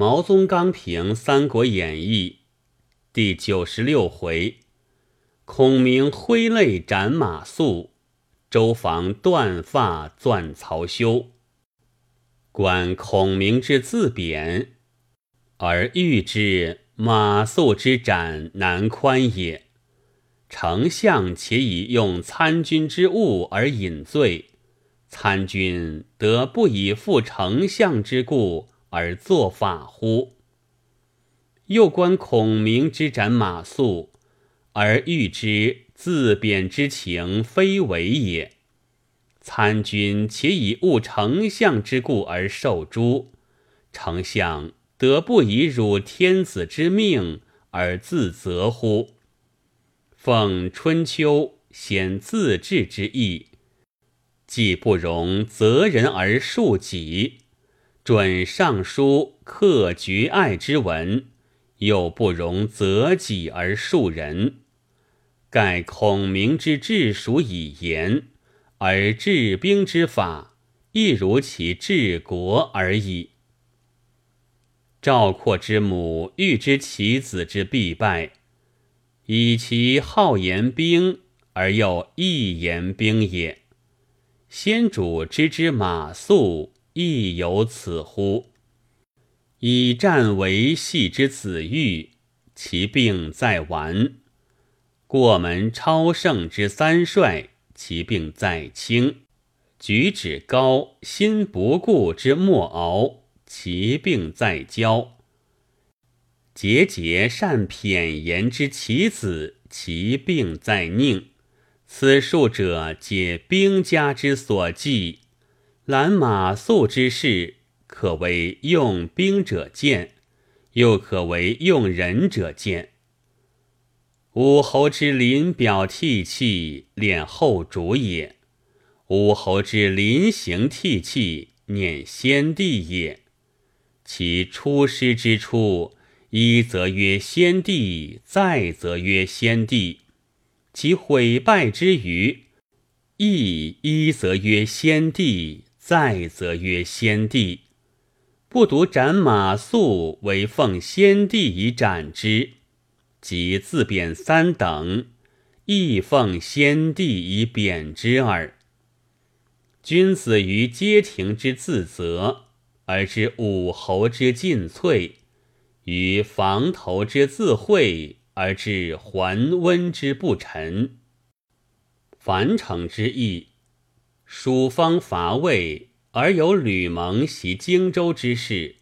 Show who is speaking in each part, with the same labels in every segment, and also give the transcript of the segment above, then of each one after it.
Speaker 1: 毛宗刚评《三国演义》第九十六回：孔明挥泪斩马谡，周防断发钻曹休。观孔明之自贬，而欲之马谡之斩难宽也。丞相且以用参军之物而引罪，参军得不以负丞相之故？而作法乎？又观孔明之斩马谡，而欲之自贬之情非为也。参军且以误丞相之故而受诛，丞相得不以辱天子之命而自责乎？奉春秋显自治之意，既不容责人而恕己。准尚书克绝爱之文，又不容择己而恕人。盖孔明之治蜀以言，而治兵之法，亦如其治国而已。赵括之母欲知其子之必败，以其好言兵而又易言兵也。先主知之马谡。亦有此乎？以战为系之子玉，其病在顽；过门超胜之三帅，其病在轻；举止高心不顾之莫敖，其病在骄；节节善谝言之其子，其病在佞。此数者，皆兵家之所忌。兰马谡之事，可为用兵者见，又可为用人者见。武侯之临表涕泣，恋后主也；武侯之临行涕泣，念先帝也。其出师之处，一则曰先帝，再则曰先帝；其毁败之余，亦一则曰先帝。再则曰先帝，不独斩马谡为奉先帝以斩之，即自贬三等，亦奉先帝以贬之耳。君子于街亭之自责，而知武侯之进退；于房头之自讳，而知桓温之不臣。樊城之役。蜀方伐魏，而有吕蒙袭荆州之事，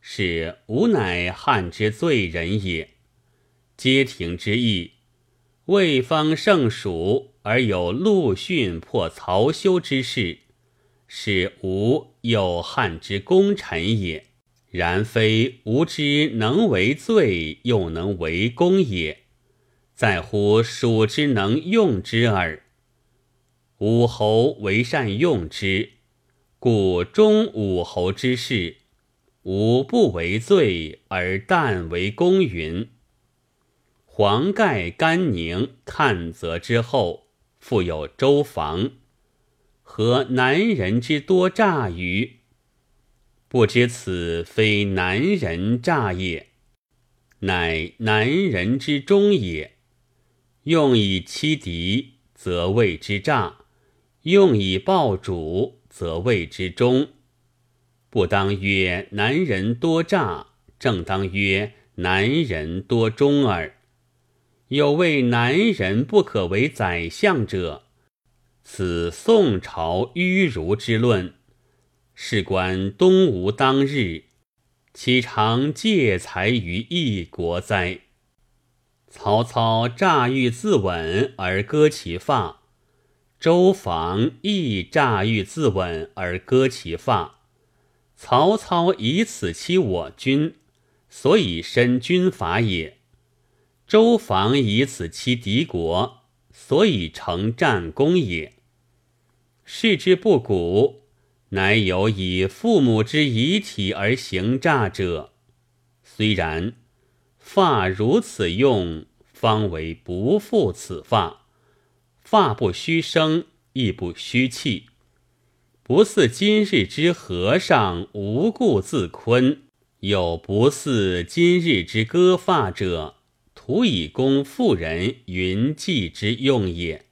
Speaker 1: 是吾乃汉之罪人也。街亭之役，魏方胜蜀，而有陆逊破曹休之事，是吾有汉之功臣也。然非吾之能为罪，又能为功也，在乎蜀之能用之耳。武侯为善用之，故忠武侯之事，吾不为罪而但为公允。黄盖、甘宁看则之后，复有周防，何男人之多诈于？不知此非男人诈也，乃男人之忠也。用以欺敌，则谓之诈。用以报主，则谓之忠。不当曰男人多诈，正当曰男人多忠耳。有谓男人不可为宰相者，此宋朝迂儒之论。事关东吴当日，岂常借财于一国哉？曹操诈欲自刎而割其发。周防亦诈欲自刎而割其发，曹操以此欺我军，所以申军法也；周防以此欺敌国，所以成战功也。视之不古，乃有以父母之遗体而行诈者。虽然，发如此用，方为不负此发。发不虚生，亦不虚气，不似今日之和尚无故自昆，有不似今日之割发者，徒以供妇人云髻之用也。